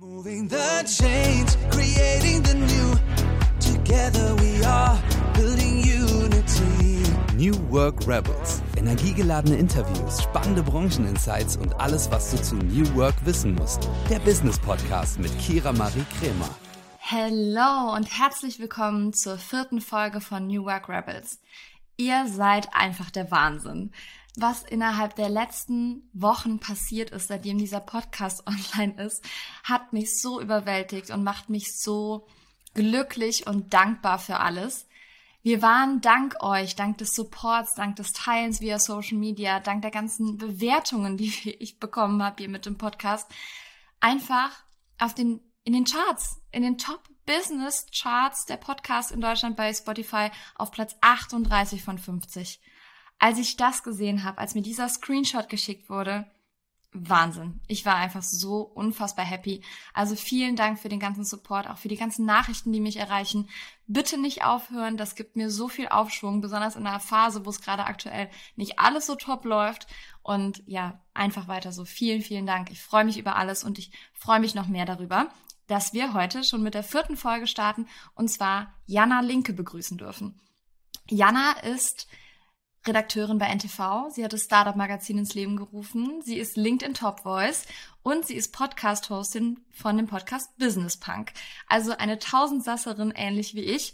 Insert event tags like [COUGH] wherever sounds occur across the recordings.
Moving the chains, creating the new. Together we are building unity. New Work Rebels. Energiegeladene Interviews, spannende Brancheninsights und alles, was du zu New Work wissen musst. Der Business Podcast mit Kira Marie Kremer. Hello und herzlich willkommen zur vierten Folge von New Work Rebels. Ihr seid einfach der Wahnsinn was innerhalb der letzten Wochen passiert ist, seitdem dieser Podcast [LAUGHS] online ist, hat mich so überwältigt und macht mich so glücklich und dankbar für alles. Wir waren dank euch, dank des Supports, dank des Teilens via Social Media, dank der ganzen Bewertungen, die [LAUGHS] ich bekommen habe hier mit dem Podcast, einfach auf den, in den Charts, in den Top Business Charts der Podcast in Deutschland bei Spotify auf Platz 38 von 50 als ich das gesehen habe, als mir dieser Screenshot geschickt wurde, Wahnsinn. Ich war einfach so unfassbar happy. Also vielen Dank für den ganzen Support, auch für die ganzen Nachrichten, die mich erreichen. Bitte nicht aufhören, das gibt mir so viel Aufschwung, besonders in einer Phase, wo es gerade aktuell nicht alles so top läuft. Und ja, einfach weiter so. Vielen, vielen Dank. Ich freue mich über alles und ich freue mich noch mehr darüber, dass wir heute schon mit der vierten Folge starten und zwar Jana Linke begrüßen dürfen. Jana ist Redakteurin bei NTV. Sie hat das Startup-Magazin ins Leben gerufen. Sie ist LinkedIn Top Voice und sie ist Podcast-Hostin von dem Podcast Business Punk. Also eine Tausendsasserin ähnlich wie ich.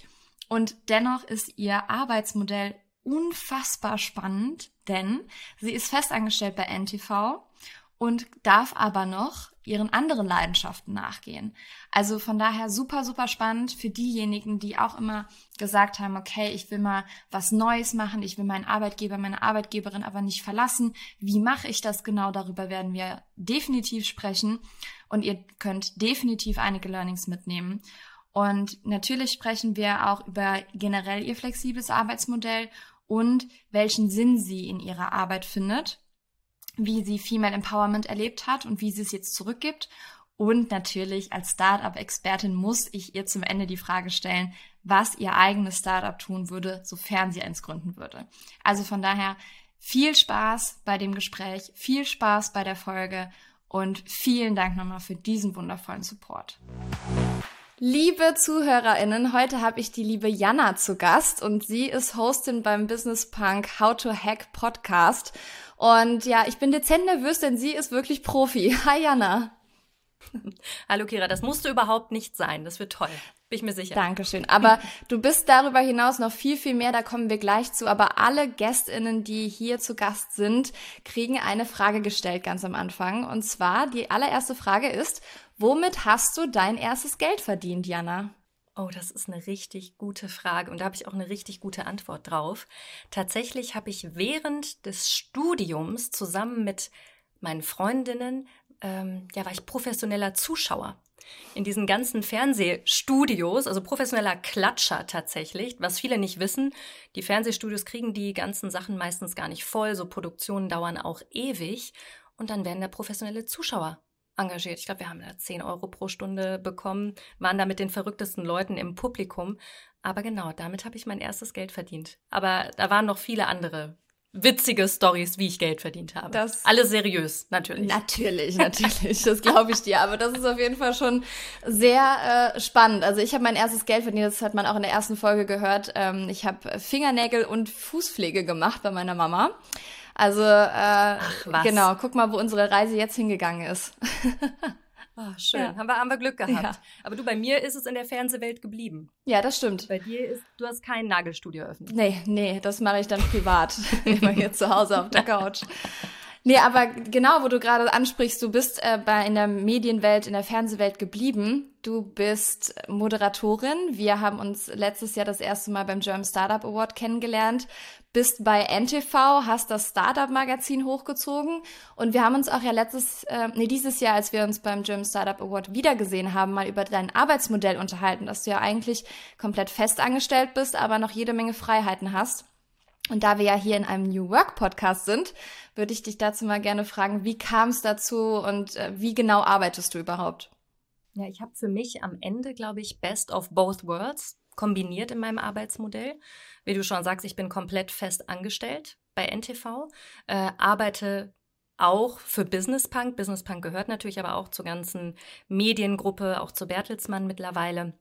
Und dennoch ist ihr Arbeitsmodell unfassbar spannend, denn sie ist festangestellt bei NTV und darf aber noch ihren anderen Leidenschaften nachgehen. Also von daher super, super spannend für diejenigen, die auch immer gesagt haben, okay, ich will mal was Neues machen, ich will meinen Arbeitgeber, meine Arbeitgeberin aber nicht verlassen. Wie mache ich das genau? Darüber werden wir definitiv sprechen und ihr könnt definitiv einige Learnings mitnehmen. Und natürlich sprechen wir auch über generell ihr flexibles Arbeitsmodell und welchen Sinn sie in ihrer Arbeit findet wie sie Female Empowerment erlebt hat und wie sie es jetzt zurückgibt. Und natürlich als Startup-Expertin muss ich ihr zum Ende die Frage stellen, was ihr eigenes Startup tun würde, sofern sie eins gründen würde. Also von daher viel Spaß bei dem Gespräch, viel Spaß bei der Folge und vielen Dank nochmal für diesen wundervollen Support. Liebe ZuhörerInnen, heute habe ich die liebe Jana zu Gast und sie ist Hostin beim Business Punk How to Hack Podcast. Und ja, ich bin dezent nervös, denn sie ist wirklich Profi. [LAUGHS] Hi Jana. Hallo Kira, das musst du überhaupt nicht sein. Das wird toll. Bin ich mir sicher. Dankeschön. Aber [LAUGHS] du bist darüber hinaus noch viel, viel mehr, da kommen wir gleich zu. Aber alle GästInnen, die hier zu Gast sind, kriegen eine Frage gestellt ganz am Anfang. Und zwar, die allererste Frage ist, womit hast du dein erstes Geld verdient, Jana? Oh, das ist eine richtig gute Frage und da habe ich auch eine richtig gute Antwort drauf. Tatsächlich habe ich während des Studiums zusammen mit meinen Freundinnen, ähm, ja, war ich professioneller Zuschauer in diesen ganzen Fernsehstudios, also professioneller Klatscher tatsächlich, was viele nicht wissen. Die Fernsehstudios kriegen die ganzen Sachen meistens gar nicht voll, so Produktionen dauern auch ewig und dann werden da professionelle Zuschauer engagiert. Ich glaube, wir haben da 10 Euro pro Stunde bekommen, waren da mit den verrücktesten Leuten im Publikum. Aber genau, damit habe ich mein erstes Geld verdient. Aber da waren noch viele andere witzige Stories, wie ich Geld verdient habe. Das Alle seriös, natürlich. Natürlich, [LAUGHS] natürlich. das glaube ich dir. Aber das ist auf jeden Fall schon sehr äh, spannend. Also ich habe mein erstes Geld verdient, das hat man auch in der ersten Folge gehört. Ähm, ich habe Fingernägel und Fußpflege gemacht bei meiner Mama. Also äh, genau, guck mal, wo unsere Reise jetzt hingegangen ist. Oh, [LAUGHS] schön. Ja. Haben, wir, haben wir Glück gehabt. Ja. Aber du, bei mir ist es in der Fernsehwelt geblieben. Ja, das stimmt. Bei dir ist, du hast kein Nagelstudio eröffnet. Nee, nee, das mache ich dann privat. [LAUGHS] Immer hier zu Hause auf der [LAUGHS] Couch. Nee, aber genau, wo du gerade ansprichst, du bist äh, bei, in der Medienwelt, in der Fernsehwelt geblieben. Du bist Moderatorin. Wir haben uns letztes Jahr das erste Mal beim German Startup Award kennengelernt. Bist bei NTV, hast das Startup Magazin hochgezogen und wir haben uns auch ja letztes, äh, nee, dieses Jahr, als wir uns beim German Startup Award wiedergesehen haben, mal über dein Arbeitsmodell unterhalten, dass du ja eigentlich komplett festangestellt bist, aber noch jede Menge Freiheiten hast. Und da wir ja hier in einem New Work Podcast sind, würde ich dich dazu mal gerne fragen, wie kam es dazu und äh, wie genau arbeitest du überhaupt? Ja, ich habe für mich am Ende, glaube ich, Best of Both Worlds kombiniert in meinem Arbeitsmodell. Wie du schon sagst, ich bin komplett fest angestellt bei NTV, äh, arbeite auch für Business Punk. Business Punk gehört natürlich aber auch zur ganzen Mediengruppe, auch zu Bertelsmann mittlerweile.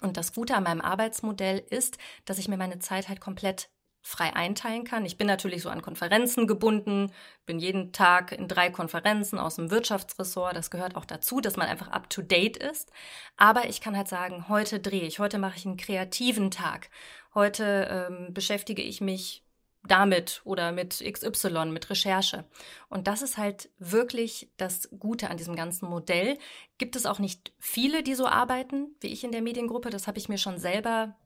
Und das Gute an meinem Arbeitsmodell ist, dass ich mir meine Zeit halt komplett frei einteilen kann. Ich bin natürlich so an Konferenzen gebunden, bin jeden Tag in drei Konferenzen aus dem Wirtschaftsressort. Das gehört auch dazu, dass man einfach up to date ist. Aber ich kann halt sagen, heute drehe ich, heute mache ich einen kreativen Tag. Heute ähm, beschäftige ich mich damit oder mit XY, mit Recherche. Und das ist halt wirklich das Gute an diesem ganzen Modell. Gibt es auch nicht viele, die so arbeiten wie ich in der Mediengruppe. Das habe ich mir schon selber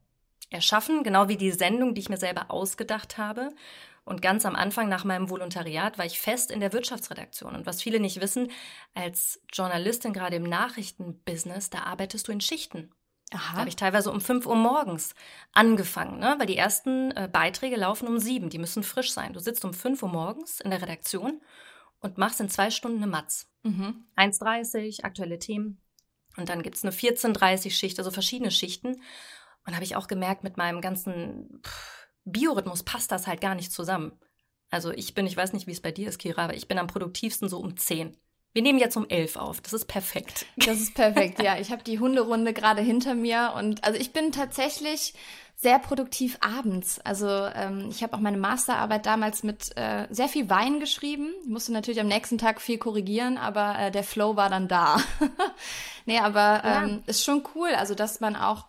erschaffen, genau wie die Sendung, die ich mir selber ausgedacht habe. Und ganz am Anfang nach meinem Volontariat war ich fest in der Wirtschaftsredaktion. Und was viele nicht wissen, als Journalistin gerade im Nachrichtenbusiness, da arbeitest du in Schichten. Aha. Da habe ich teilweise um 5 Uhr morgens angefangen, ne? weil die ersten äh, Beiträge laufen um 7, die müssen frisch sein. Du sitzt um 5 Uhr morgens in der Redaktion und machst in zwei Stunden eine Matz. Mhm. 1,30, aktuelle Themen. Und dann gibt es eine 14.30-Schicht, also verschiedene Schichten. Und habe ich auch gemerkt, mit meinem ganzen Biorhythmus passt das halt gar nicht zusammen. Also ich bin, ich weiß nicht, wie es bei dir ist, Kira, aber ich bin am produktivsten so um 10. Wir nehmen jetzt um 11 auf. Das ist perfekt. Das ist perfekt, ja. Ich habe die Hunderunde gerade hinter mir und also ich bin tatsächlich sehr produktiv abends. Also ähm, ich habe auch meine Masterarbeit damals mit äh, sehr viel Wein geschrieben. Ich musste natürlich am nächsten Tag viel korrigieren, aber äh, der Flow war dann da. [LAUGHS] nee, aber ähm, ja. ist schon cool, also dass man auch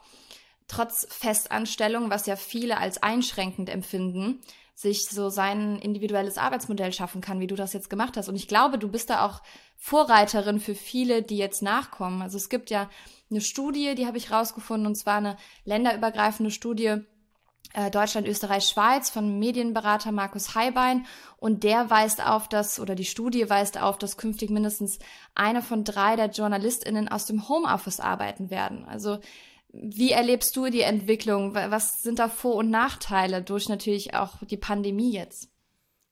trotz Festanstellung, was ja viele als einschränkend empfinden, sich so sein individuelles Arbeitsmodell schaffen kann, wie du das jetzt gemacht hast. Und ich glaube, du bist da auch Vorreiterin für viele, die jetzt nachkommen. Also es gibt ja eine Studie, die habe ich rausgefunden, und zwar eine länderübergreifende Studie, äh, Deutschland, Österreich, Schweiz von Medienberater Markus Heibein und der weist auf, dass, oder die Studie weist auf, dass künftig mindestens eine von drei der JournalistInnen aus dem Homeoffice arbeiten werden. Also wie erlebst du die Entwicklung? Was sind da Vor- und Nachteile durch natürlich auch die Pandemie jetzt?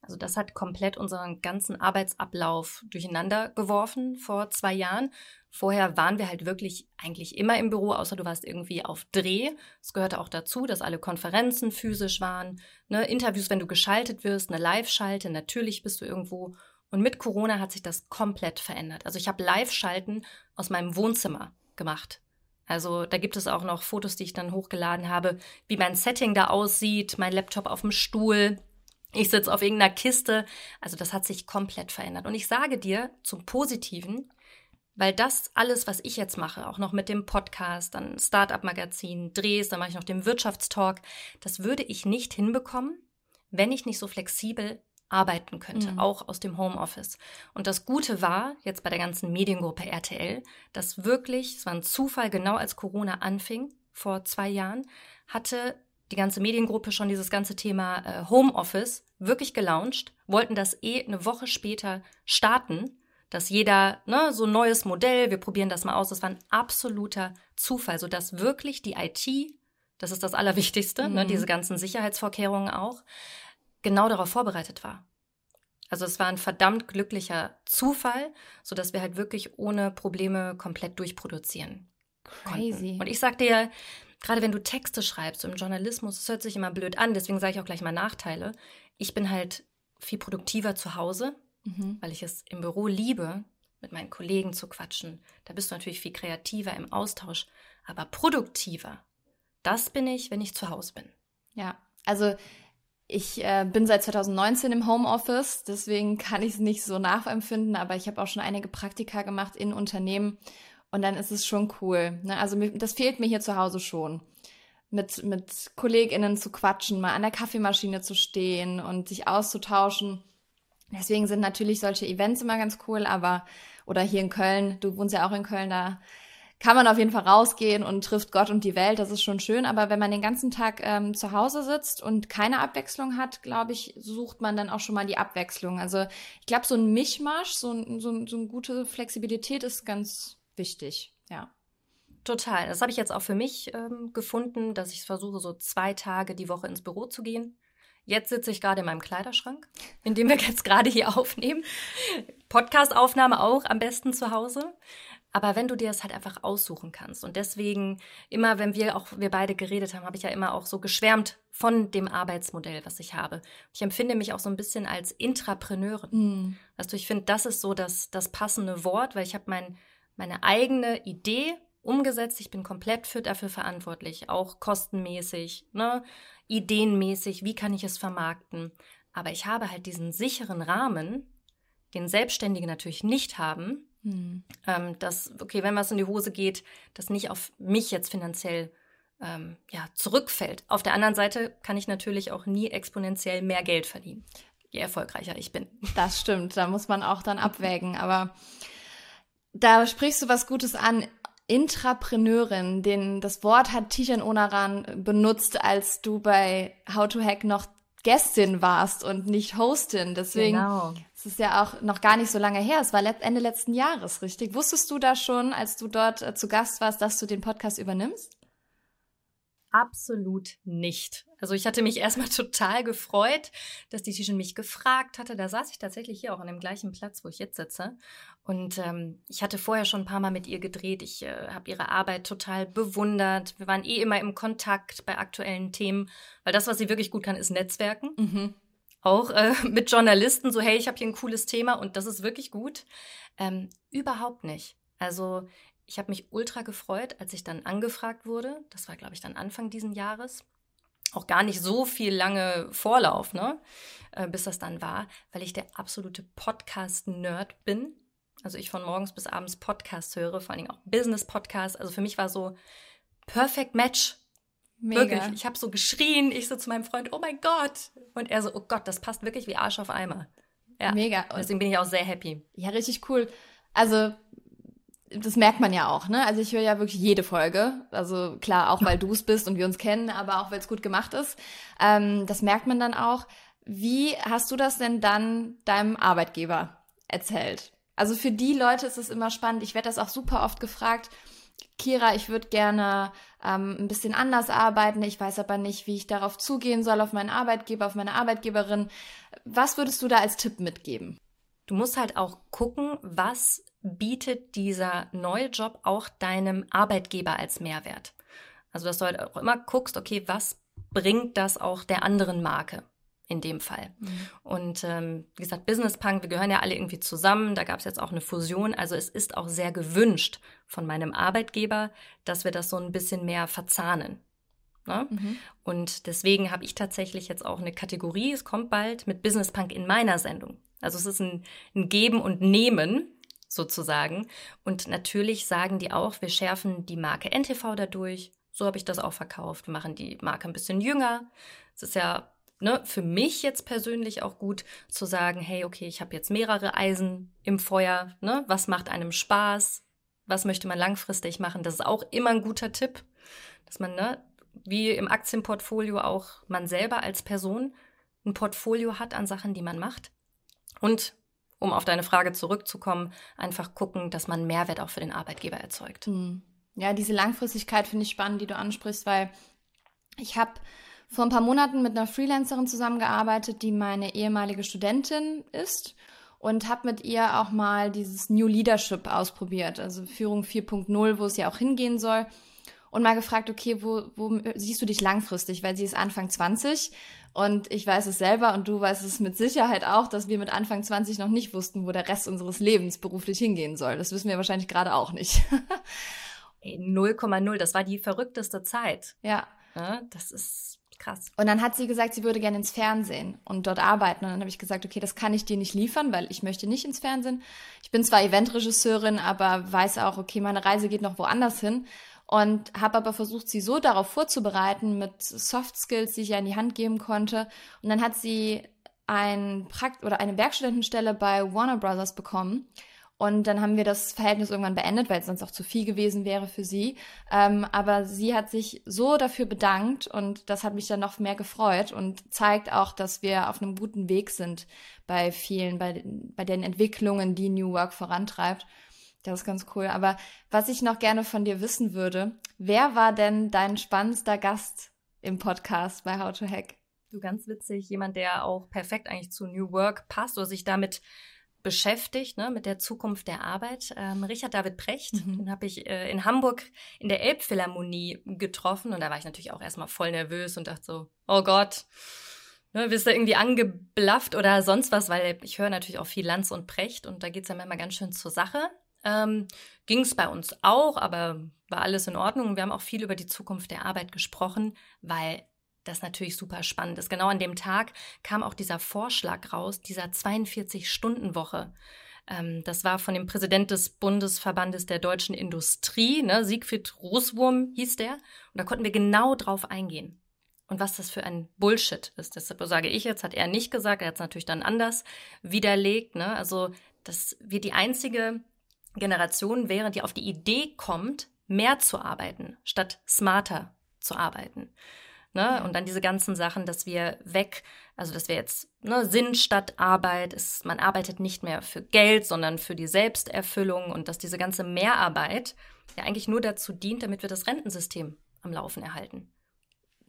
Also das hat komplett unseren ganzen Arbeitsablauf durcheinander geworfen vor zwei Jahren. Vorher waren wir halt wirklich eigentlich immer im Büro, außer du warst irgendwie auf Dreh. Es gehörte auch dazu, dass alle Konferenzen physisch waren, ne, Interviews, wenn du geschaltet wirst, eine Live-Schalte, natürlich bist du irgendwo. Und mit Corona hat sich das komplett verändert. Also ich habe Live-Schalten aus meinem Wohnzimmer gemacht. Also da gibt es auch noch Fotos, die ich dann hochgeladen habe, wie mein Setting da aussieht, mein Laptop auf dem Stuhl, ich sitze auf irgendeiner Kiste. Also das hat sich komplett verändert. Und ich sage dir zum Positiven, weil das alles, was ich jetzt mache, auch noch mit dem Podcast, dann Startup-Magazin, Drehs, dann mache ich noch den Wirtschaftstalk, das würde ich nicht hinbekommen, wenn ich nicht so flexibel arbeiten könnte, mhm. auch aus dem Homeoffice. Und das Gute war, jetzt bei der ganzen Mediengruppe RTL, dass wirklich, es war ein Zufall, genau als Corona anfing, vor zwei Jahren, hatte die ganze Mediengruppe schon dieses ganze Thema äh, Homeoffice wirklich gelauncht, wollten das eh eine Woche später starten, dass jeder, ne, so ein neues Modell, wir probieren das mal aus, das war ein absoluter Zufall, sodass wirklich die IT, das ist das Allerwichtigste, ne, mhm. ne, diese ganzen Sicherheitsvorkehrungen auch, genau darauf vorbereitet war. Also es war ein verdammt glücklicher Zufall, sodass wir halt wirklich ohne Probleme komplett durchproduzieren. Crazy. Konnten. Und ich sagte ja, gerade wenn du Texte schreibst im Journalismus, das hört sich immer blöd an, deswegen sage ich auch gleich mal Nachteile. Ich bin halt viel produktiver zu Hause, mhm. weil ich es im Büro liebe, mit meinen Kollegen zu quatschen. Da bist du natürlich viel kreativer im Austausch, aber produktiver. Das bin ich, wenn ich zu Hause bin. Ja, also ich äh, bin seit 2019 im Homeoffice, deswegen kann ich es nicht so nachempfinden, aber ich habe auch schon einige Praktika gemacht in Unternehmen und dann ist es schon cool. Ne? Also das fehlt mir hier zu Hause schon. Mit, mit KollegInnen zu quatschen, mal an der Kaffeemaschine zu stehen und sich auszutauschen. Deswegen sind natürlich solche Events immer ganz cool, aber, oder hier in Köln, du wohnst ja auch in Köln, da kann man auf jeden Fall rausgehen und trifft Gott und die Welt, das ist schon schön. Aber wenn man den ganzen Tag ähm, zu Hause sitzt und keine Abwechslung hat, glaube ich, sucht man dann auch schon mal die Abwechslung. Also ich glaube, so ein Mischmasch, so, so, so eine gute Flexibilität ist ganz wichtig, ja. Total. Das habe ich jetzt auch für mich ähm, gefunden, dass ich versuche, so zwei Tage die Woche ins Büro zu gehen. Jetzt sitze ich gerade in meinem Kleiderschrank, in dem wir [LAUGHS] jetzt gerade hier aufnehmen. Podcast-Aufnahme auch am besten zu Hause. Aber wenn du dir das halt einfach aussuchen kannst und deswegen immer, wenn wir auch wir beide geredet haben, habe ich ja immer auch so geschwärmt von dem Arbeitsmodell, was ich habe. Ich empfinde mich auch so ein bisschen als Intrapreneurin. Mhm. Also ich finde, das ist so das das passende Wort, weil ich habe mein meine eigene Idee umgesetzt. Ich bin komplett für dafür verantwortlich, auch kostenmäßig, ne, ideenmäßig. Wie kann ich es vermarkten? Aber ich habe halt diesen sicheren Rahmen, den Selbstständige natürlich nicht haben, hm. Ähm, dass, okay, wenn was in die Hose geht, das nicht auf mich jetzt finanziell ähm, ja, zurückfällt. Auf der anderen Seite kann ich natürlich auch nie exponentiell mehr Geld verdienen, je erfolgreicher ich bin. [LAUGHS] Das stimmt, da muss man auch dann abwägen. Aber da sprichst du was Gutes an. Intrapreneurin, den, das Wort hat Tijan Onaran benutzt, als du bei How to Hack noch Gästin warst und nicht Hostin. Deswegen genau. es ist ja auch noch gar nicht so lange her. Es war Ende letzten Jahres, richtig? Wusstest du da schon, als du dort äh, zu Gast warst, dass du den Podcast übernimmst? Absolut nicht. Also ich hatte mich [LAUGHS] erstmal total gefreut, dass die Tische mich gefragt hatte. Da saß ich tatsächlich hier auch an dem gleichen Platz, wo ich jetzt sitze. Und ähm, ich hatte vorher schon ein paar Mal mit ihr gedreht. Ich äh, habe ihre Arbeit total bewundert. Wir waren eh immer im Kontakt bei aktuellen Themen, weil das, was sie wirklich gut kann, ist Netzwerken. Mhm. Auch äh, [LAUGHS] mit Journalisten, so hey, ich habe hier ein cooles Thema und das ist wirklich gut. Ähm, überhaupt nicht. Also ich habe mich ultra gefreut, als ich dann angefragt wurde. Das war, glaube ich, dann Anfang diesen Jahres. Auch gar nicht so viel lange Vorlauf, ne? Äh, bis das dann war, weil ich der absolute Podcast-Nerd bin. Also ich von morgens bis abends Podcasts höre, vor allen Dingen auch Business-Podcasts. Also für mich war so Perfect Match. Mega. Wirklich. Ich habe so geschrien, ich so zu meinem Freund, oh mein Gott. Und er so, oh Gott, das passt wirklich wie Arsch auf Eimer. Ja. Mega. Deswegen bin ich auch sehr happy. Ja, richtig cool. Also das merkt man ja auch, ne? Also ich höre ja wirklich jede Folge. Also klar, auch weil du es bist und wir uns kennen, aber auch weil es gut gemacht ist. Ähm, das merkt man dann auch. Wie hast du das denn dann deinem Arbeitgeber erzählt? Also für die Leute ist es immer spannend. Ich werde das auch super oft gefragt. Kira, ich würde gerne ähm, ein bisschen anders arbeiten. Ich weiß aber nicht, wie ich darauf zugehen soll, auf meinen Arbeitgeber, auf meine Arbeitgeberin. Was würdest du da als Tipp mitgeben? Du musst halt auch gucken, was bietet dieser neue Job auch deinem Arbeitgeber als Mehrwert. Also, dass du halt auch immer guckst, okay, was bringt das auch der anderen Marke in dem Fall? Mhm. Und ähm, wie gesagt, Business Punk, wir gehören ja alle irgendwie zusammen, da gab es jetzt auch eine Fusion. Also es ist auch sehr gewünscht von meinem Arbeitgeber, dass wir das so ein bisschen mehr verzahnen. Ne? Mhm. Und deswegen habe ich tatsächlich jetzt auch eine Kategorie, es kommt bald, mit Business Punk in meiner Sendung. Also es ist ein, ein Geben und Nehmen sozusagen. Und natürlich sagen die auch, wir schärfen die Marke NTV dadurch. So habe ich das auch verkauft. Wir machen die Marke ein bisschen jünger. Es ist ja ne, für mich jetzt persönlich auch gut zu sagen, hey, okay, ich habe jetzt mehrere Eisen im Feuer. Ne? Was macht einem Spaß? Was möchte man langfristig machen? Das ist auch immer ein guter Tipp, dass man, ne, wie im Aktienportfolio auch man selber als Person ein Portfolio hat an Sachen, die man macht. Und um auf deine Frage zurückzukommen, einfach gucken, dass man Mehrwert auch für den Arbeitgeber erzeugt. Hm. Ja, diese Langfristigkeit finde ich spannend, die du ansprichst, weil ich habe vor ein paar Monaten mit einer Freelancerin zusammengearbeitet, die meine ehemalige Studentin ist und habe mit ihr auch mal dieses New Leadership ausprobiert, also Führung 4.0, wo es ja auch hingehen soll und mal gefragt, okay, wo, wo siehst du dich langfristig, weil sie ist Anfang 20 und ich weiß es selber und du weißt es mit Sicherheit auch, dass wir mit Anfang 20 noch nicht wussten, wo der Rest unseres Lebens beruflich hingehen soll. Das wissen wir wahrscheinlich gerade auch nicht. [LAUGHS] 0,0, das war die verrückteste Zeit. Ja. ja. Das ist krass. Und dann hat sie gesagt, sie würde gerne ins Fernsehen und dort arbeiten. Und dann habe ich gesagt, okay, das kann ich dir nicht liefern, weil ich möchte nicht ins Fernsehen. Ich bin zwar Eventregisseurin, aber weiß auch, okay, meine Reise geht noch woanders hin und habe aber versucht, sie so darauf vorzubereiten mit Soft Skills, die ich ihr in die Hand geben konnte. Und dann hat sie ein Prakt oder eine Werkstudentenstelle bei Warner Brothers bekommen. Und dann haben wir das Verhältnis irgendwann beendet, weil es sonst auch zu viel gewesen wäre für sie. Ähm, aber sie hat sich so dafür bedankt und das hat mich dann noch mehr gefreut und zeigt auch, dass wir auf einem guten Weg sind bei vielen, bei, bei den Entwicklungen, die New Work vorantreibt. Das ist ganz cool. Aber was ich noch gerne von dir wissen würde, wer war denn dein spannendster Gast im Podcast bei How to Hack? Du ganz witzig, jemand, der auch perfekt eigentlich zu New Work passt oder sich damit beschäftigt ne, mit der Zukunft der Arbeit. Ähm, Richard David Precht, mhm. den habe ich äh, in Hamburg in der Elbphilharmonie getroffen und da war ich natürlich auch erstmal voll nervös und dachte so, oh Gott, ne, bist du irgendwie angeblafft oder sonst was, weil ich höre natürlich auch viel Lanz und Precht und da geht es dann immer ganz schön zur Sache. Ähm, Ging es bei uns auch, aber war alles in Ordnung. Wir haben auch viel über die Zukunft der Arbeit gesprochen, weil das natürlich super spannend ist. Genau an dem Tag kam auch dieser Vorschlag raus, dieser 42-Stunden-Woche. Ähm, das war von dem Präsident des Bundesverbandes der deutschen Industrie, ne, Siegfried Rußwurm hieß der. Und da konnten wir genau drauf eingehen. Und was das für ein Bullshit ist. Deshalb sage ich jetzt, hat er nicht gesagt, er hat es natürlich dann anders widerlegt. Ne? Also, dass wir die einzige Generation wären, die auf die Idee kommt, mehr zu arbeiten, statt smarter zu arbeiten. Ne? Und dann diese ganzen Sachen, dass wir weg, also dass wir jetzt ne, Sinn statt Arbeit, ist, man arbeitet nicht mehr für Geld, sondern für die Selbsterfüllung und dass diese ganze Mehrarbeit ja eigentlich nur dazu dient, damit wir das Rentensystem am Laufen erhalten.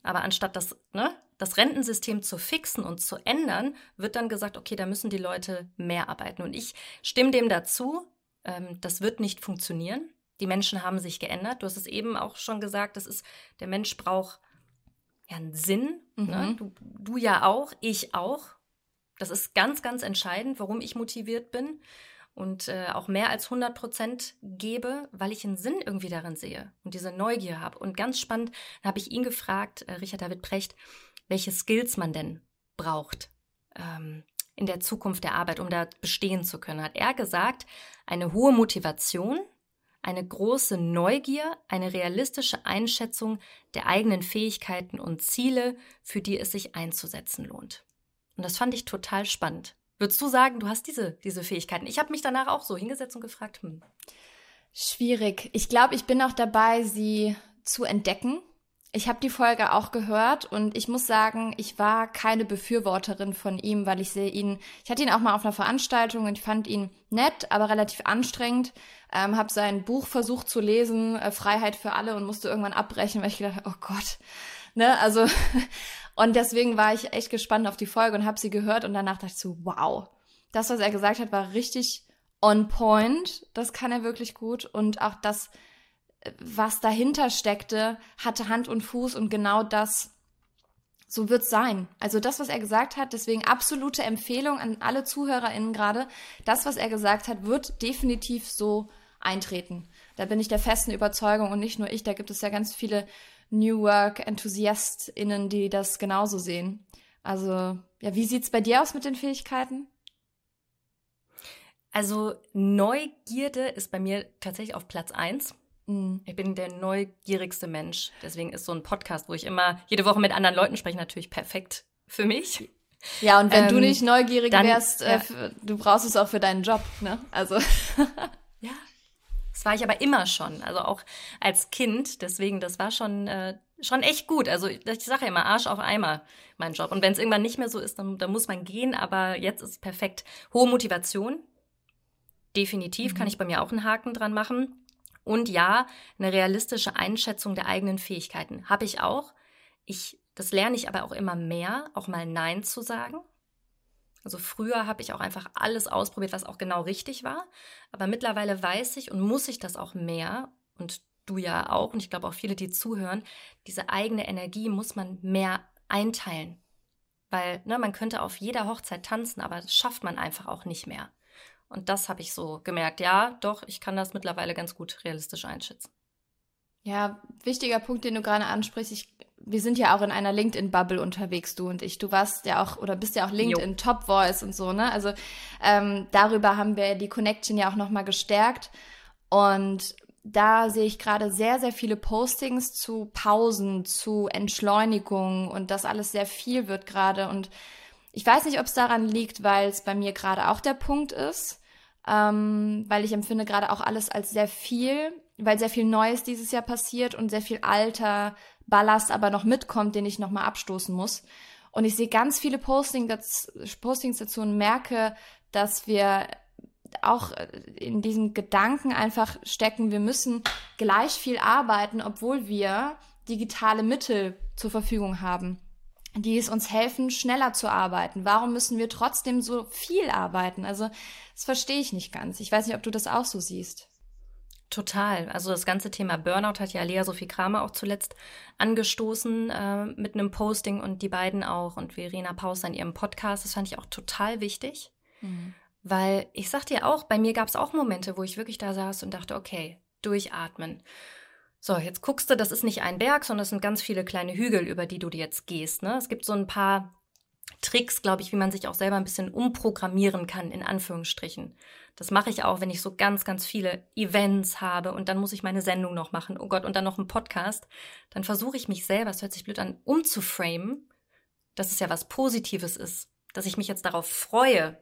Aber anstatt das, ne, das Rentensystem zu fixen und zu ändern, wird dann gesagt, okay, da müssen die Leute mehr arbeiten. Und ich stimme dem dazu, ähm, das wird nicht funktionieren. Die Menschen haben sich geändert. Du hast es eben auch schon gesagt, das ist, der Mensch braucht ja einen Sinn. Ne? Mhm. Ne? Du, du ja auch, ich auch. Das ist ganz, ganz entscheidend, warum ich motiviert bin und äh, auch mehr als 100 Prozent gebe, weil ich einen Sinn irgendwie darin sehe und diese Neugier habe. Und ganz spannend habe ich ihn gefragt, äh, Richard David Precht, welche Skills man denn braucht ähm, in der Zukunft der Arbeit, um da bestehen zu können. Hat er gesagt, eine hohe Motivation, eine große Neugier, eine realistische Einschätzung der eigenen Fähigkeiten und Ziele, für die es sich einzusetzen lohnt. Und das fand ich total spannend. Würdest du sagen, du hast diese, diese Fähigkeiten? Ich habe mich danach auch so hingesetzt und gefragt, hm. Schwierig. Ich glaube, ich bin auch dabei, sie zu entdecken ich habe die Folge auch gehört und ich muss sagen, ich war keine Befürworterin von ihm, weil ich sehe ihn, ich hatte ihn auch mal auf einer Veranstaltung und ich fand ihn nett, aber relativ anstrengend. Ähm, habe sein Buch versucht zu lesen, äh, Freiheit für alle und musste irgendwann abbrechen, weil ich gedacht, oh Gott, ne, also [LAUGHS] und deswegen war ich echt gespannt auf die Folge und habe sie gehört und danach dachte ich so, wow, das, was er gesagt hat, war richtig on point. Das kann er wirklich gut und auch das was dahinter steckte, hatte Hand und Fuß und genau das, so wird's sein. Also das, was er gesagt hat, deswegen absolute Empfehlung an alle ZuhörerInnen gerade, das, was er gesagt hat, wird definitiv so eintreten. Da bin ich der festen Überzeugung und nicht nur ich, da gibt es ja ganz viele New Work-EnthusiastInnen, die das genauso sehen. Also, ja, wie sieht's bei dir aus mit den Fähigkeiten? Also, Neugierde ist bei mir tatsächlich auf Platz eins. Mhm. Ich bin der neugierigste Mensch. Deswegen ist so ein Podcast, wo ich immer jede Woche mit anderen Leuten spreche, natürlich perfekt für mich. Ja, und wenn ähm, du nicht neugierig dann, wärst, äh, für, du brauchst es auch für deinen Job, ne? Also. [LAUGHS] ja. Das war ich aber immer schon, also auch als Kind. Deswegen, das war schon, äh, schon echt gut. Also ich sage ja immer, Arsch auf Eimer, mein Job. Und wenn es irgendwann nicht mehr so ist, dann, dann muss man gehen. Aber jetzt ist es perfekt. Hohe Motivation. Definitiv mhm. kann ich bei mir auch einen Haken dran machen. Und ja, eine realistische Einschätzung der eigenen Fähigkeiten habe ich auch. Ich, das lerne ich aber auch immer mehr, auch mal Nein zu sagen. Also früher habe ich auch einfach alles ausprobiert, was auch genau richtig war. Aber mittlerweile weiß ich und muss ich das auch mehr und du ja auch und ich glaube auch viele, die zuhören, diese eigene Energie muss man mehr einteilen. Weil ne, man könnte auf jeder Hochzeit tanzen, aber das schafft man einfach auch nicht mehr. Und das habe ich so gemerkt. Ja, doch, ich kann das mittlerweile ganz gut realistisch einschätzen. Ja, wichtiger Punkt, den du gerade ansprichst. Ich, wir sind ja auch in einer LinkedIn-Bubble unterwegs, du und ich. Du warst ja auch oder bist ja auch LinkedIn Top Voice und so, ne? Also ähm, darüber haben wir die Connection ja auch nochmal gestärkt. Und da sehe ich gerade sehr, sehr viele Postings zu Pausen, zu Entschleunigung und das alles sehr viel wird gerade. Und ich weiß nicht, ob es daran liegt, weil es bei mir gerade auch der Punkt ist, ähm, weil ich empfinde gerade auch alles als sehr viel, weil sehr viel Neues dieses Jahr passiert und sehr viel alter Ballast aber noch mitkommt, den ich nochmal abstoßen muss. Und ich sehe ganz viele Posting das, Postings dazu und merke, dass wir auch in diesem Gedanken einfach stecken, wir müssen gleich viel arbeiten, obwohl wir digitale Mittel zur Verfügung haben. Die es uns helfen, schneller zu arbeiten. Warum müssen wir trotzdem so viel arbeiten? Also, das verstehe ich nicht ganz. Ich weiß nicht, ob du das auch so siehst. Total. Also das ganze Thema Burnout hat ja Lea Sophie Kramer auch zuletzt angestoßen äh, mit einem Posting und die beiden auch und Verena Paus in ihrem Podcast. Das fand ich auch total wichtig, mhm. weil ich sag dir auch, bei mir gab es auch Momente, wo ich wirklich da saß und dachte, okay, durchatmen. So, jetzt guckst du, das ist nicht ein Berg, sondern es sind ganz viele kleine Hügel, über die du jetzt gehst. Ne? Es gibt so ein paar Tricks, glaube ich, wie man sich auch selber ein bisschen umprogrammieren kann, in Anführungsstrichen. Das mache ich auch, wenn ich so ganz, ganz viele Events habe und dann muss ich meine Sendung noch machen. Oh Gott, und dann noch einen Podcast. Dann versuche ich mich selber, es hört sich blöd an, umzuframen, dass es ja was Positives ist. Dass ich mich jetzt darauf freue,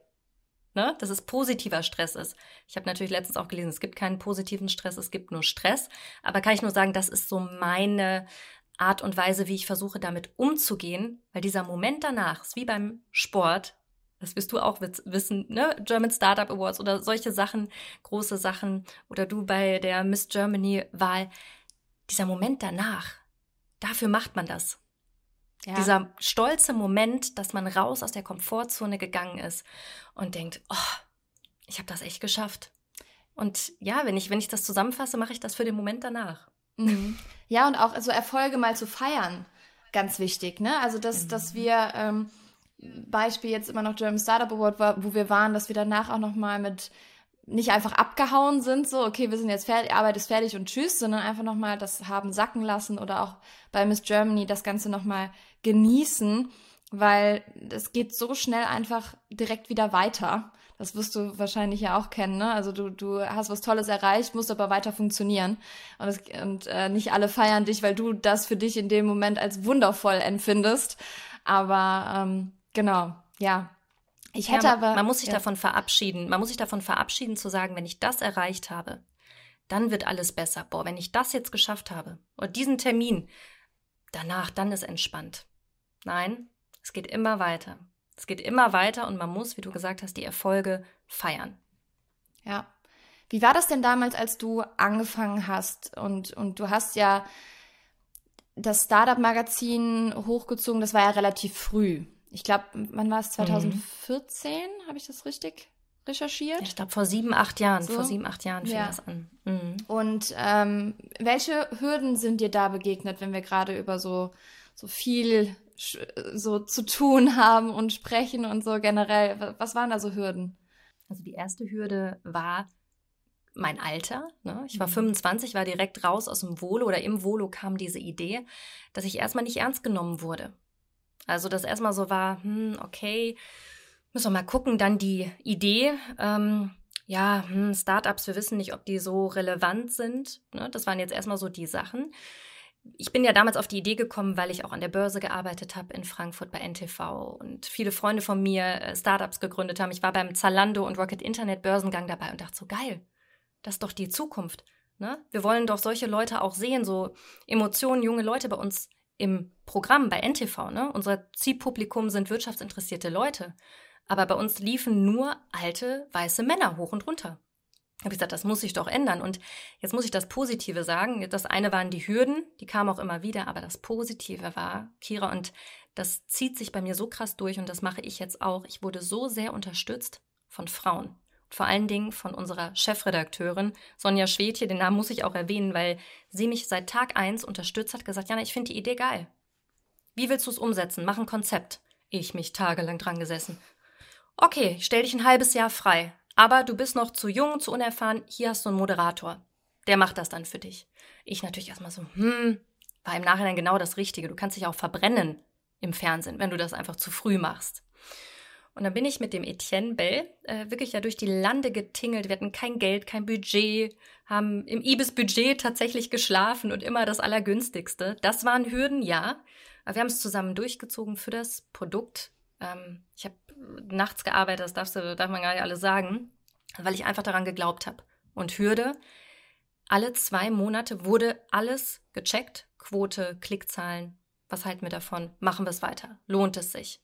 ne? dass es positiver Stress ist. Ich habe natürlich letztens auch gelesen, es gibt keinen positiven Stress, es gibt nur Stress. Aber kann ich nur sagen, das ist so meine Art und Weise, wie ich versuche, damit umzugehen, weil dieser Moment danach ist wie beim Sport, das wirst du auch wissen, ne? German Startup Awards oder solche Sachen, große Sachen oder du bei der Miss Germany Wahl. Dieser Moment danach, dafür macht man das. Ja. Dieser stolze Moment, dass man raus aus der Komfortzone gegangen ist und denkt, oh, ich habe das echt geschafft. Und ja, wenn ich, wenn ich das zusammenfasse, mache ich das für den Moment danach. Mhm. Ja, und auch so Erfolge mal zu feiern, ganz wichtig, ne? Also, dass, mhm. dass wir ähm, Beispiel jetzt immer noch German Startup Award war, wo wir waren, dass wir danach auch noch mal mit nicht einfach abgehauen sind, so, okay, wir sind jetzt fertig, Arbeit ist fertig und tschüss, sondern einfach nochmal das haben sacken lassen oder auch bei Miss Germany das Ganze nochmal genießen, weil es geht so schnell einfach direkt wieder weiter. Das wirst du wahrscheinlich ja auch kennen, ne? Also du, du hast was Tolles erreicht, musst aber weiter funktionieren. Und, es, und äh, nicht alle feiern dich, weil du das für dich in dem Moment als wundervoll empfindest. Aber ähm, Genau, ja. Ich hätte ja, aber. Man muss sich ja. davon verabschieden. Man muss sich davon verabschieden, zu sagen, wenn ich das erreicht habe, dann wird alles besser. Boah, wenn ich das jetzt geschafft habe, oder diesen Termin, danach, dann ist entspannt. Nein, es geht immer weiter. Es geht immer weiter und man muss, wie du gesagt hast, die Erfolge feiern. Ja. Wie war das denn damals, als du angefangen hast? Und, und du hast ja das Startup-Magazin hochgezogen, das war ja relativ früh ich glaube, wann war es? 2014? Mhm. Habe ich das richtig recherchiert? Ich glaube, vor sieben, acht Jahren. So? Vor sieben, acht Jahren fing ja. das an. Mhm. Und ähm, welche Hürden sind dir da begegnet, wenn wir gerade über so, so viel so zu tun haben und sprechen und so generell? Was waren da so Hürden? Also die erste Hürde war mein Alter. Ne? Ich war mhm. 25, war direkt raus aus dem Volo oder im Volo kam diese Idee, dass ich erstmal nicht ernst genommen wurde. Also das erstmal so war, hm, okay, müssen wir mal gucken. Dann die Idee, ähm, ja, hm, Startups, wir wissen nicht, ob die so relevant sind. Ne? Das waren jetzt erstmal so die Sachen. Ich bin ja damals auf die Idee gekommen, weil ich auch an der Börse gearbeitet habe in Frankfurt bei NTV und viele Freunde von mir äh, Startups gegründet haben. Ich war beim Zalando und Rocket Internet Börsengang dabei und dachte so, geil, das ist doch die Zukunft. Ne? Wir wollen doch solche Leute auch sehen, so Emotionen, junge Leute bei uns im Programm bei NTV, ne? Unser Zielpublikum sind wirtschaftsinteressierte Leute. Aber bei uns liefen nur alte, weiße Männer hoch und runter. Habe ich gesagt, das muss sich doch ändern. Und jetzt muss ich das Positive sagen. Das eine waren die Hürden, die kamen auch immer wieder, aber das Positive war, Kira, und das zieht sich bei mir so krass durch und das mache ich jetzt auch. Ich wurde so sehr unterstützt von Frauen vor allen Dingen von unserer Chefredakteurin Sonja Schwedje, den Namen muss ich auch erwähnen, weil sie mich seit Tag 1 unterstützt hat, gesagt, Jana, ich finde die Idee geil. Wie willst du es umsetzen? Mach ein Konzept. Ich mich tagelang dran gesessen. Okay, stell dich ein halbes Jahr frei. Aber du bist noch zu jung, zu unerfahren. Hier hast du einen Moderator. Der macht das dann für dich. Ich natürlich erstmal so, hm, war im Nachhinein genau das Richtige. Du kannst dich auch verbrennen im Fernsehen, wenn du das einfach zu früh machst. Und dann bin ich mit dem Etienne Bell äh, wirklich ja durch die Lande getingelt. Wir hatten kein Geld, kein Budget, haben im Ibis-Budget tatsächlich geschlafen und immer das Allergünstigste. Das waren Hürden, ja. Aber wir haben es zusammen durchgezogen für das Produkt. Ähm, ich habe nachts gearbeitet, das darfst du, darf man gar nicht alles sagen, weil ich einfach daran geglaubt habe. Und Hürde, alle zwei Monate wurde alles gecheckt. Quote, Klickzahlen, was halten wir davon? Machen wir es weiter? Lohnt es sich?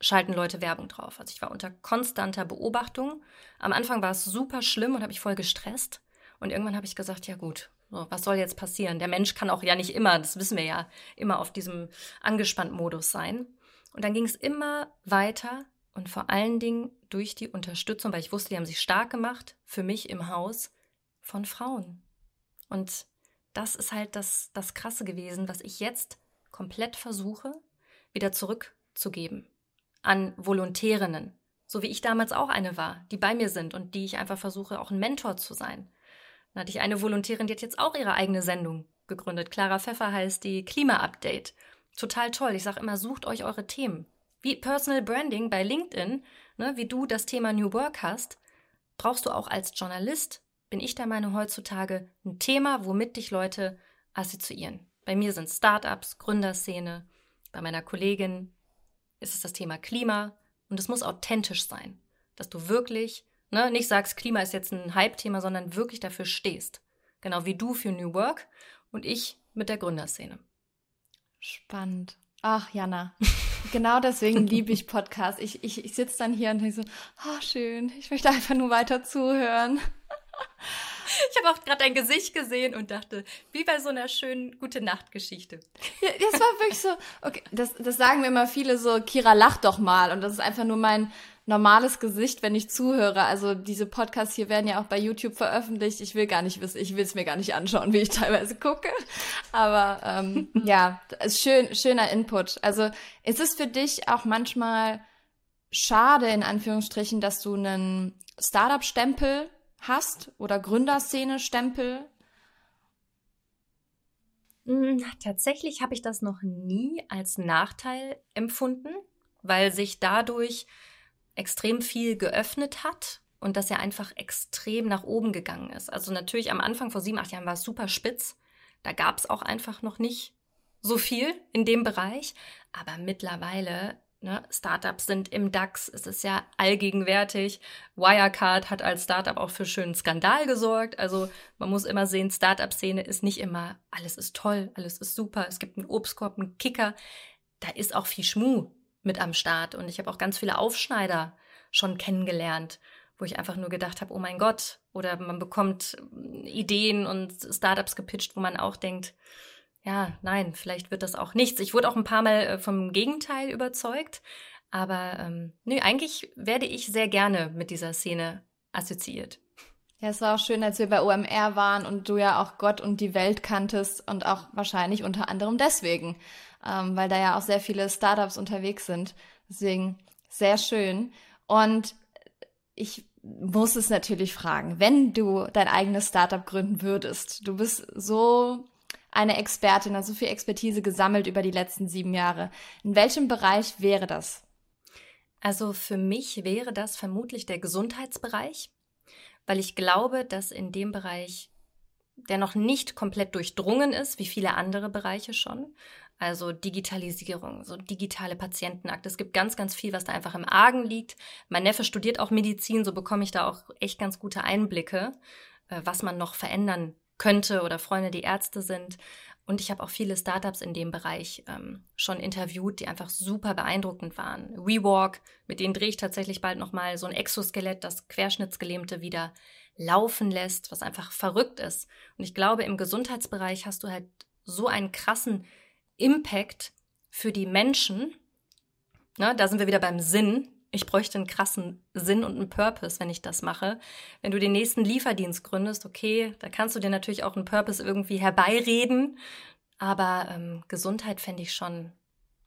Schalten Leute Werbung drauf. Also ich war unter konstanter Beobachtung. Am Anfang war es super schlimm und habe mich voll gestresst. Und irgendwann habe ich gesagt, ja gut, so, was soll jetzt passieren? Der Mensch kann auch ja nicht immer, das wissen wir ja, immer auf diesem angespannten Modus sein. Und dann ging es immer weiter und vor allen Dingen durch die Unterstützung, weil ich wusste, die haben sich stark gemacht für mich im Haus von Frauen. Und das ist halt das, das Krasse gewesen, was ich jetzt komplett versuche, wieder zurückzugeben an Volontärinnen, so wie ich damals auch eine war, die bei mir sind und die ich einfach versuche, auch ein Mentor zu sein. Dann hatte ich eine Volontärin, die hat jetzt auch ihre eigene Sendung gegründet. Clara Pfeffer heißt die Klima-Update. Total toll. Ich sage immer, sucht euch eure Themen. Wie Personal Branding bei LinkedIn, ne, wie du das Thema New Work hast, brauchst du auch als Journalist, bin ich der Meinung heutzutage, ein Thema, womit dich Leute assoziieren. Bei mir sind Startups, Gründerszene, bei meiner Kollegin ist es das Thema Klima und es muss authentisch sein, dass du wirklich Ne? Nicht sagst, Klima ist jetzt ein Hype-Thema, sondern wirklich dafür stehst. Genau wie du für New Work und ich mit der Gründerszene. Spannend. Ach, Jana. [LAUGHS] genau deswegen liebe ich Podcasts. Ich, ich, ich sitze dann hier und denke so, oh, schön, ich möchte einfach nur weiter zuhören. [LAUGHS] [LAUGHS] Ich habe auch gerade dein Gesicht gesehen und dachte, wie bei so einer schönen gute Nacht-Geschichte. Ja, das war wirklich so, okay, das, das sagen mir immer viele so, Kira, lach doch mal. Und das ist einfach nur mein, normales Gesicht, wenn ich zuhöre. Also diese Podcasts hier werden ja auch bei YouTube veröffentlicht. Ich will gar nicht wissen, ich will es mir gar nicht anschauen, wie ich teilweise gucke. Aber ähm, [LAUGHS] ja, ist schön, schöner Input. Also ist es für dich auch manchmal schade, in Anführungsstrichen, dass du einen Startup-Stempel hast oder Gründerszene-Stempel? Hm, tatsächlich habe ich das noch nie als Nachteil empfunden, weil sich dadurch extrem viel geöffnet hat und dass er einfach extrem nach oben gegangen ist. Also natürlich am Anfang vor sieben, acht Jahren war es super spitz. Da gab es auch einfach noch nicht so viel in dem Bereich. Aber mittlerweile, ne, Startups sind im DAX, es ist ja allgegenwärtig. Wirecard hat als Startup auch für schönen Skandal gesorgt. Also man muss immer sehen, Startup-Szene ist nicht immer, alles ist toll, alles ist super, es gibt einen Obstkorb, einen Kicker. Da ist auch viel Schmuh mit am Start. Und ich habe auch ganz viele Aufschneider schon kennengelernt, wo ich einfach nur gedacht habe, oh mein Gott, oder man bekommt Ideen und Startups gepitcht, wo man auch denkt, ja, nein, vielleicht wird das auch nichts. Ich wurde auch ein paar Mal äh, vom Gegenteil überzeugt, aber ähm, nee, eigentlich werde ich sehr gerne mit dieser Szene assoziiert. Ja, es war auch schön, als wir bei OMR waren und du ja auch Gott und die Welt kanntest und auch wahrscheinlich unter anderem deswegen ähm, weil da ja auch sehr viele Startups unterwegs sind. Deswegen sehr schön. Und ich muss es natürlich fragen, wenn du dein eigenes Startup gründen würdest, du bist so eine Expertin, hast so viel Expertise gesammelt über die letzten sieben Jahre. In welchem Bereich wäre das? Also für mich wäre das vermutlich der Gesundheitsbereich, weil ich glaube, dass in dem Bereich der noch nicht komplett durchdrungen ist, wie viele andere Bereiche schon, also Digitalisierung, so digitale Patientenakte. Es gibt ganz, ganz viel, was da einfach im Argen liegt. Mein Neffe studiert auch Medizin, so bekomme ich da auch echt ganz gute Einblicke, äh, was man noch verändern könnte oder Freunde, die Ärzte sind. Und ich habe auch viele Startups in dem Bereich ähm, schon interviewt, die einfach super beeindruckend waren. WeWalk, mit denen drehe ich tatsächlich bald nochmal so ein Exoskelett, das Querschnittsgelähmte wieder laufen lässt, was einfach verrückt ist. Und ich glaube, im Gesundheitsbereich hast du halt so einen krassen Impact für die Menschen, ne, da sind wir wieder beim Sinn. Ich bräuchte einen krassen Sinn und einen Purpose, wenn ich das mache. Wenn du den nächsten Lieferdienst gründest, okay, da kannst du dir natürlich auch einen Purpose irgendwie herbeireden. Aber ähm, Gesundheit fände ich schon,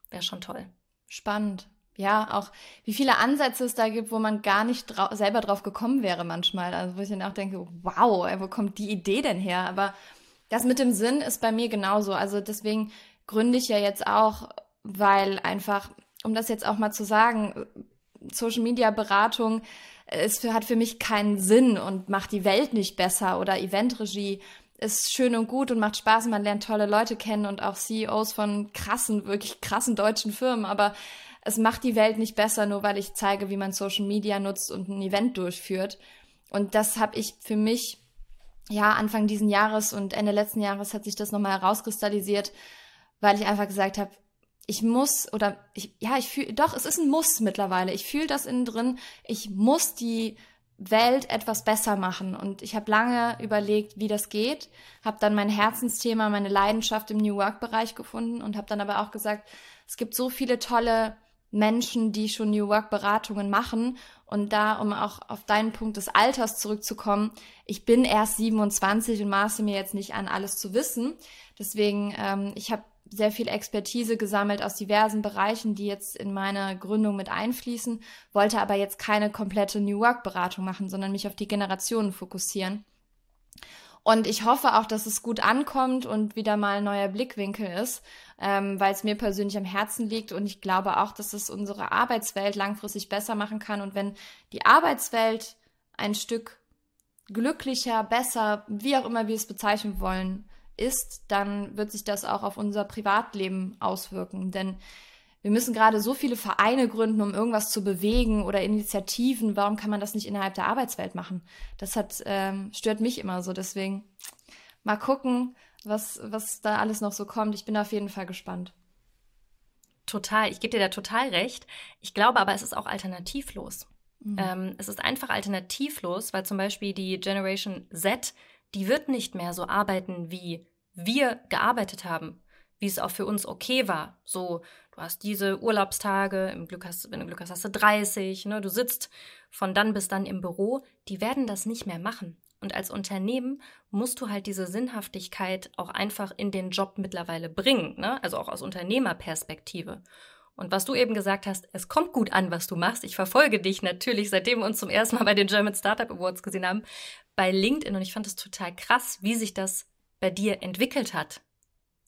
wäre schon toll. Spannend. Ja, auch wie viele Ansätze es da gibt, wo man gar nicht drau selber drauf gekommen wäre manchmal. Also wo ich dann auch denke, wow, wo kommt die Idee denn her? Aber das mit dem Sinn ist bei mir genauso. Also deswegen gründe ich ja jetzt auch, weil einfach, um das jetzt auch mal zu sagen, Social Media Beratung es hat für mich keinen Sinn und macht die Welt nicht besser oder Eventregie ist schön und gut und macht Spaß man lernt tolle Leute kennen und auch CEOs von krassen, wirklich krassen deutschen Firmen, aber es macht die Welt nicht besser, nur weil ich zeige, wie man Social Media nutzt und ein Event durchführt. Und das habe ich für mich, ja, Anfang diesen Jahres und Ende letzten Jahres hat sich das nochmal herauskristallisiert, weil ich einfach gesagt habe, ich muss oder ich ja, ich fühle doch, es ist ein Muss mittlerweile. Ich fühle das innen drin. Ich muss die Welt etwas besser machen. Und ich habe lange überlegt, wie das geht, habe dann mein Herzensthema, meine Leidenschaft im New Work-Bereich gefunden und habe dann aber auch gesagt, es gibt so viele tolle Menschen, die schon New Work-Beratungen machen. Und da, um auch auf deinen Punkt des Alters zurückzukommen, ich bin erst 27 und maße mir jetzt nicht an, alles zu wissen. Deswegen, ähm, ich habe sehr viel Expertise gesammelt aus diversen Bereichen, die jetzt in meine Gründung mit einfließen, wollte aber jetzt keine komplette New Work Beratung machen, sondern mich auf die Generationen fokussieren. Und ich hoffe auch, dass es gut ankommt und wieder mal ein neuer Blickwinkel ist, ähm, weil es mir persönlich am Herzen liegt. Und ich glaube auch, dass es unsere Arbeitswelt langfristig besser machen kann. Und wenn die Arbeitswelt ein Stück glücklicher, besser, wie auch immer wir es bezeichnen wollen, ist, dann wird sich das auch auf unser Privatleben auswirken. Denn wir müssen gerade so viele Vereine gründen, um irgendwas zu bewegen oder Initiativen. Warum kann man das nicht innerhalb der Arbeitswelt machen? Das hat, ähm, stört mich immer so. Deswegen mal gucken, was, was da alles noch so kommt. Ich bin auf jeden Fall gespannt. Total, ich gebe dir da total recht. Ich glaube aber, es ist auch alternativlos. Mhm. Ähm, es ist einfach alternativlos, weil zum Beispiel die Generation Z, die wird nicht mehr so arbeiten, wie wir gearbeitet haben, wie es auch für uns okay war. So, du hast diese Urlaubstage, im Glück hast, wenn du Glück hast, hast du 30, ne, du sitzt von dann bis dann im Büro, die werden das nicht mehr machen. Und als Unternehmen musst du halt diese Sinnhaftigkeit auch einfach in den Job mittlerweile bringen, ne? also auch aus Unternehmerperspektive. Und was du eben gesagt hast, es kommt gut an, was du machst. Ich verfolge dich natürlich, seitdem wir uns zum ersten Mal bei den German Startup Awards gesehen haben, bei LinkedIn. Und ich fand es total krass, wie sich das bei dir entwickelt hat.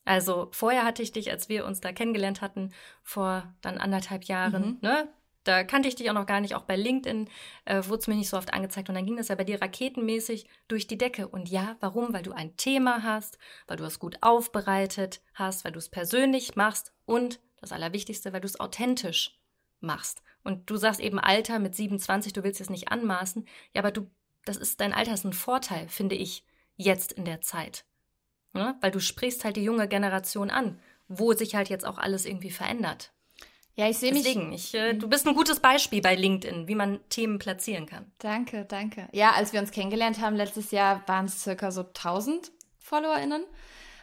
Also vorher hatte ich dich, als wir uns da kennengelernt hatten, vor dann anderthalb Jahren, mhm. ne? Da kannte ich dich auch noch gar nicht, auch bei LinkedIn äh, wurde es mir nicht so oft angezeigt. Und dann ging das ja bei dir raketenmäßig durch die Decke. Und ja, warum? Weil du ein Thema hast, weil du es gut aufbereitet hast, weil du es persönlich machst und das Allerwichtigste, weil du es authentisch machst. Und du sagst eben Alter mit 27, du willst es nicht anmaßen. Ja, aber du, das ist dein Alter ist ein Vorteil, finde ich, jetzt in der Zeit. Ne? Weil du sprichst halt die junge Generation an, wo sich halt jetzt auch alles irgendwie verändert. Ja, ich sehe mich. Deswegen, ich, äh, du bist ein gutes Beispiel bei LinkedIn, wie man Themen platzieren kann. Danke, danke. Ja, als wir uns kennengelernt haben letztes Jahr, waren es circa so 1000 FollowerInnen.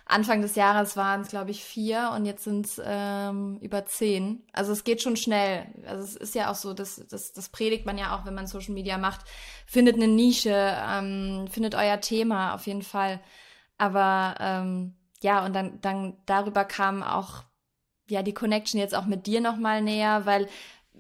Anfang des Jahres waren es, glaube ich, vier und jetzt sind es ähm, über zehn. Also es geht schon schnell. Also es ist ja auch so, das, das, das predigt man ja auch, wenn man Social Media macht. Findet eine Nische, ähm, findet euer Thema auf jeden Fall. Aber ähm, ja, und dann, dann darüber kam auch ja die Connection jetzt auch mit dir nochmal näher, weil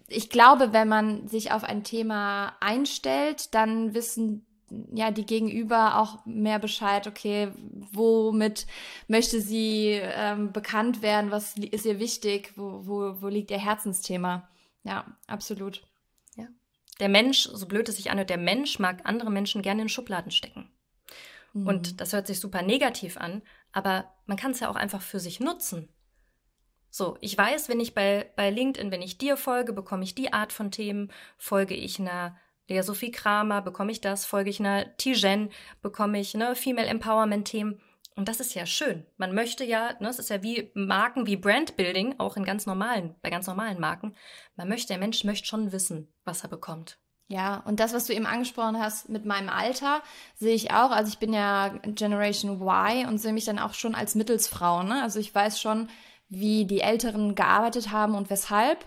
ich glaube, wenn man sich auf ein Thema einstellt, dann wissen ja die Gegenüber auch mehr Bescheid, okay, womit möchte sie ähm, bekannt werden, was ist ihr wichtig, wo, wo, wo liegt ihr Herzensthema. Ja, absolut. Ja. Der Mensch, so blöd es sich anhört, der Mensch mag andere Menschen gerne in Schubladen stecken. Mhm. Und das hört sich super negativ an, aber man kann es ja auch einfach für sich nutzen. So, ich weiß, wenn ich bei, bei LinkedIn, wenn ich dir folge, bekomme ich die Art von Themen, folge ich einer Lea Sophie Kramer, bekomme ich das, folge ich einer Tijen, bekomme ich ne, Female Empowerment Themen. Und das ist ja schön. Man möchte ja, ne, es ist ja wie Marken, wie Brandbuilding, auch in ganz normalen, bei ganz normalen Marken. Man möchte, der Mensch möchte schon wissen, was er bekommt. Ja, und das, was du eben angesprochen hast mit meinem Alter, sehe ich auch. Also ich bin ja Generation Y und sehe mich dann auch schon als Mittelsfrau. Ne? Also ich weiß schon, wie die Älteren gearbeitet haben und weshalb.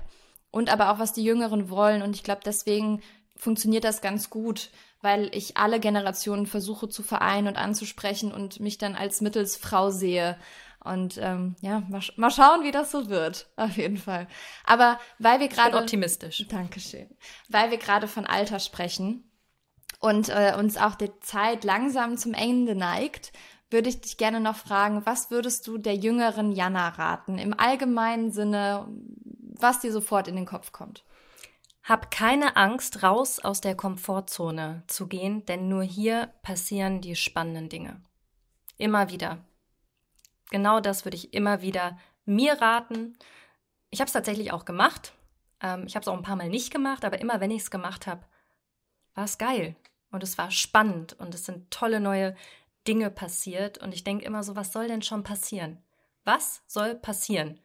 Und aber auch, was die Jüngeren wollen. Und ich glaube, deswegen funktioniert das ganz gut, weil ich alle Generationen versuche zu vereinen und anzusprechen und mich dann als Mittelsfrau sehe. Und ähm, ja, mal, mal schauen, wie das so wird, auf jeden Fall. Aber weil wir gerade optimistisch. Dankeschön. Weil wir gerade von Alter sprechen und äh, uns auch die Zeit langsam zum Ende neigt, würde ich dich gerne noch fragen, was würdest du der jüngeren Jana raten? Im allgemeinen Sinne, was dir sofort in den Kopf kommt. Hab keine Angst, raus aus der Komfortzone zu gehen, denn nur hier passieren die spannenden Dinge. Immer wieder genau das würde ich immer wieder mir raten. Ich habe es tatsächlich auch gemacht. Ähm, ich habe es auch ein paar Mal nicht gemacht, aber immer wenn ich es gemacht habe, war es geil. Und es war spannend und es sind tolle neue Dinge passiert. Und ich denke immer so, was soll denn schon passieren? Was soll passieren?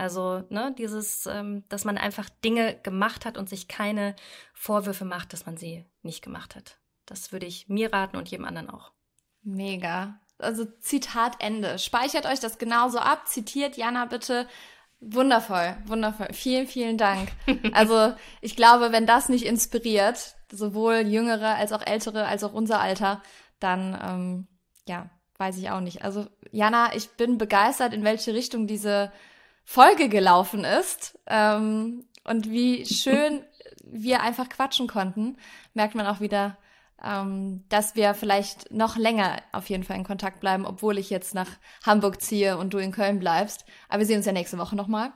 Also, ne, dieses, ähm, dass man einfach Dinge gemacht hat und sich keine Vorwürfe macht, dass man sie nicht gemacht hat. Das würde ich mir raten und jedem anderen auch. Mega. Also Zitat Ende. Speichert euch das genauso ab. Zitiert Jana bitte. Wundervoll, wundervoll. Vielen, vielen Dank. [LAUGHS] Also ich glaube, wenn das nicht inspiriert, sowohl Jüngere als auch Ältere, als auch unser Alter, dann ähm, ja, weiß ich auch nicht. Also Jana, ich bin begeistert, in welche Richtung diese Folge gelaufen ist ähm, und wie schön wir einfach quatschen konnten. Merkt man auch wieder, ähm, dass wir vielleicht noch länger auf jeden Fall in Kontakt bleiben, obwohl ich jetzt nach Hamburg ziehe und du in Köln bleibst. Aber wir sehen uns ja nächste Woche nochmal.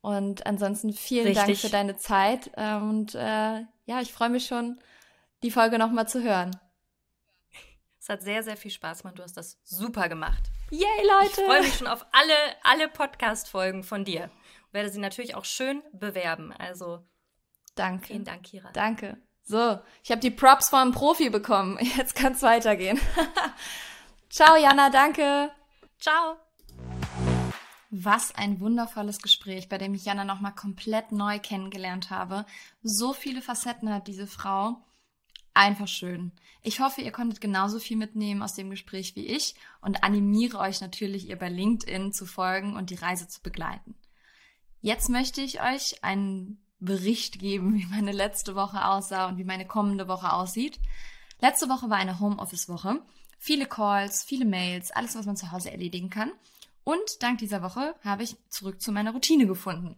Und ansonsten vielen Richtig. Dank für deine Zeit. Und äh, ja, ich freue mich schon, die Folge nochmal zu hören. Es hat sehr, sehr viel Spaß gemacht. Du hast das super gemacht. Yay, Leute! Ich freue mich schon auf alle, alle Podcast-Folgen von dir. Und werde sie natürlich auch schön bewerben. Also, danke. Vielen Dank, Kira. Danke. So, ich habe die Props vom Profi bekommen. [LAUGHS] Jetzt kann es weitergehen. [LAUGHS] Ciao, Jana, danke. Ciao. Was ein wundervolles Gespräch, bei dem ich Jana nochmal komplett neu kennengelernt habe. So viele Facetten hat diese Frau. Einfach schön. Ich hoffe, ihr konntet genauso viel mitnehmen aus dem Gespräch wie ich und animiere euch natürlich, ihr bei LinkedIn zu folgen und die Reise zu begleiten. Jetzt möchte ich euch einen Bericht geben, wie meine letzte Woche aussah und wie meine kommende Woche aussieht. Letzte Woche war eine Homeoffice-Woche. Viele Calls, viele Mails, alles, was man zu Hause erledigen kann. Und dank dieser Woche habe ich zurück zu meiner Routine gefunden.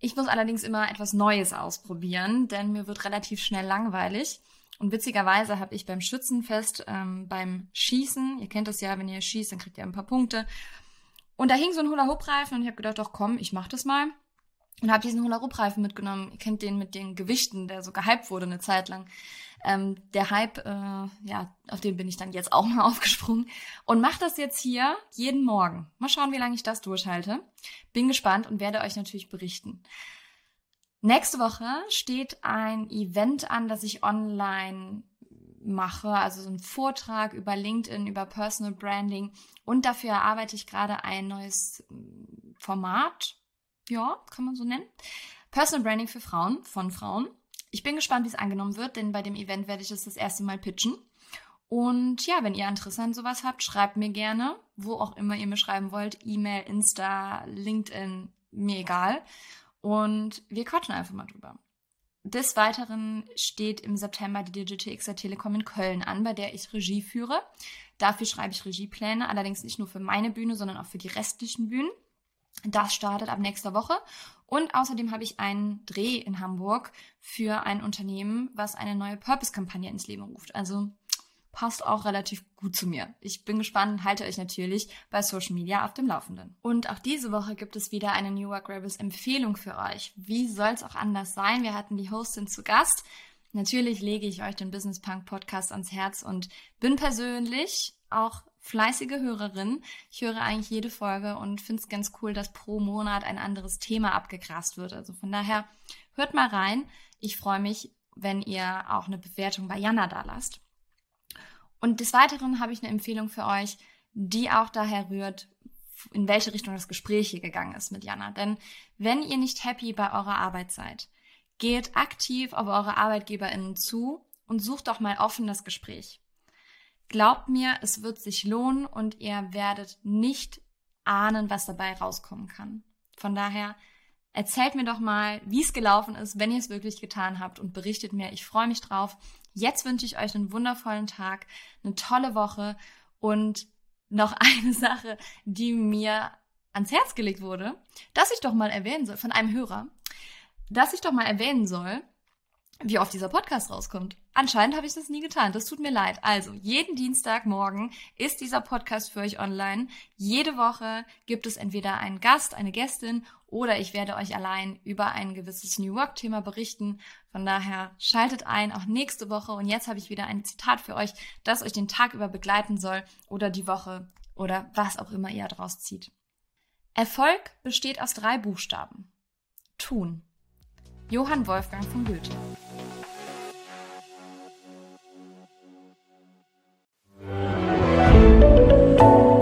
Ich muss allerdings immer etwas Neues ausprobieren, denn mir wird relativ schnell langweilig. Und witzigerweise habe ich beim Schützenfest, ähm, beim Schießen, ihr kennt das ja, wenn ihr schießt, dann kriegt ihr ein paar Punkte. Und da hing so ein Hula-Hoop-Reifen und ich habe gedacht, doch komm, ich mach das mal und habe diesen Hula-Hoop-Reifen mitgenommen. Ihr kennt den mit den Gewichten, der so gehypt wurde eine Zeit lang. Ähm, der Hype, äh, ja, auf den bin ich dann jetzt auch mal [LAUGHS] aufgesprungen und mache das jetzt hier jeden Morgen. Mal schauen, wie lange ich das durchhalte. Bin gespannt und werde euch natürlich berichten. Nächste Woche steht ein Event an, das ich online mache, also so ein Vortrag über LinkedIn, über Personal Branding und dafür erarbeite ich gerade ein neues Format, ja, kann man so nennen. Personal Branding für Frauen, von Frauen. Ich bin gespannt, wie es angenommen wird, denn bei dem Event werde ich es das erste Mal pitchen. Und ja, wenn ihr Interesse an sowas habt, schreibt mir gerne, wo auch immer ihr mir schreiben wollt. E-Mail, Insta, LinkedIn, mir egal. Und wir quatschen einfach mal drüber. Des Weiteren steht im September die Digital XR Telekom in Köln an, bei der ich Regie führe. Dafür schreibe ich Regiepläne, allerdings nicht nur für meine Bühne, sondern auch für die restlichen Bühnen. Das startet ab nächster Woche. Und außerdem habe ich einen Dreh in Hamburg für ein Unternehmen, was eine neue Purpose-Kampagne ins Leben ruft. Also passt auch relativ gut zu mir. Ich bin gespannt und halte euch natürlich bei Social Media auf dem Laufenden. Und auch diese Woche gibt es wieder eine New Work Rebels Empfehlung für euch. Wie soll es auch anders sein? Wir hatten die Hostin zu Gast. Natürlich lege ich euch den Business Punk Podcast ans Herz und bin persönlich auch fleißige Hörerin. Ich höre eigentlich jede Folge und finde es ganz cool, dass pro Monat ein anderes Thema abgegrast wird. Also von daher hört mal rein. Ich freue mich, wenn ihr auch eine Bewertung bei Jana da lasst. Und des Weiteren habe ich eine Empfehlung für euch, die auch daher rührt, in welche Richtung das Gespräch hier gegangen ist mit Jana. Denn wenn ihr nicht happy bei eurer Arbeit seid, geht aktiv auf eure ArbeitgeberInnen zu und sucht doch mal offen das Gespräch. Glaubt mir, es wird sich lohnen und ihr werdet nicht ahnen, was dabei rauskommen kann. Von daher erzählt mir doch mal, wie es gelaufen ist, wenn ihr es wirklich getan habt und berichtet mir. Ich freue mich drauf. Jetzt wünsche ich euch einen wundervollen Tag, eine tolle Woche und noch [LAUGHS] eine Sache, die mir ans Herz gelegt wurde, dass ich doch mal erwähnen soll, von einem Hörer, dass ich doch mal erwähnen soll, wie oft dieser Podcast rauskommt. Anscheinend habe ich das nie getan. Das tut mir leid. Also, jeden Dienstagmorgen ist dieser Podcast für euch online. Jede Woche gibt es entweder einen Gast, eine Gästin oder ich werde euch allein über ein gewisses New Work-Thema berichten. Von daher schaltet ein, auch nächste Woche. Und jetzt habe ich wieder ein Zitat für euch, das euch den Tag über begleiten soll oder die Woche oder was auch immer ihr daraus zieht. Erfolg besteht aus drei Buchstaben. Tun. Johann Wolfgang von Goethe.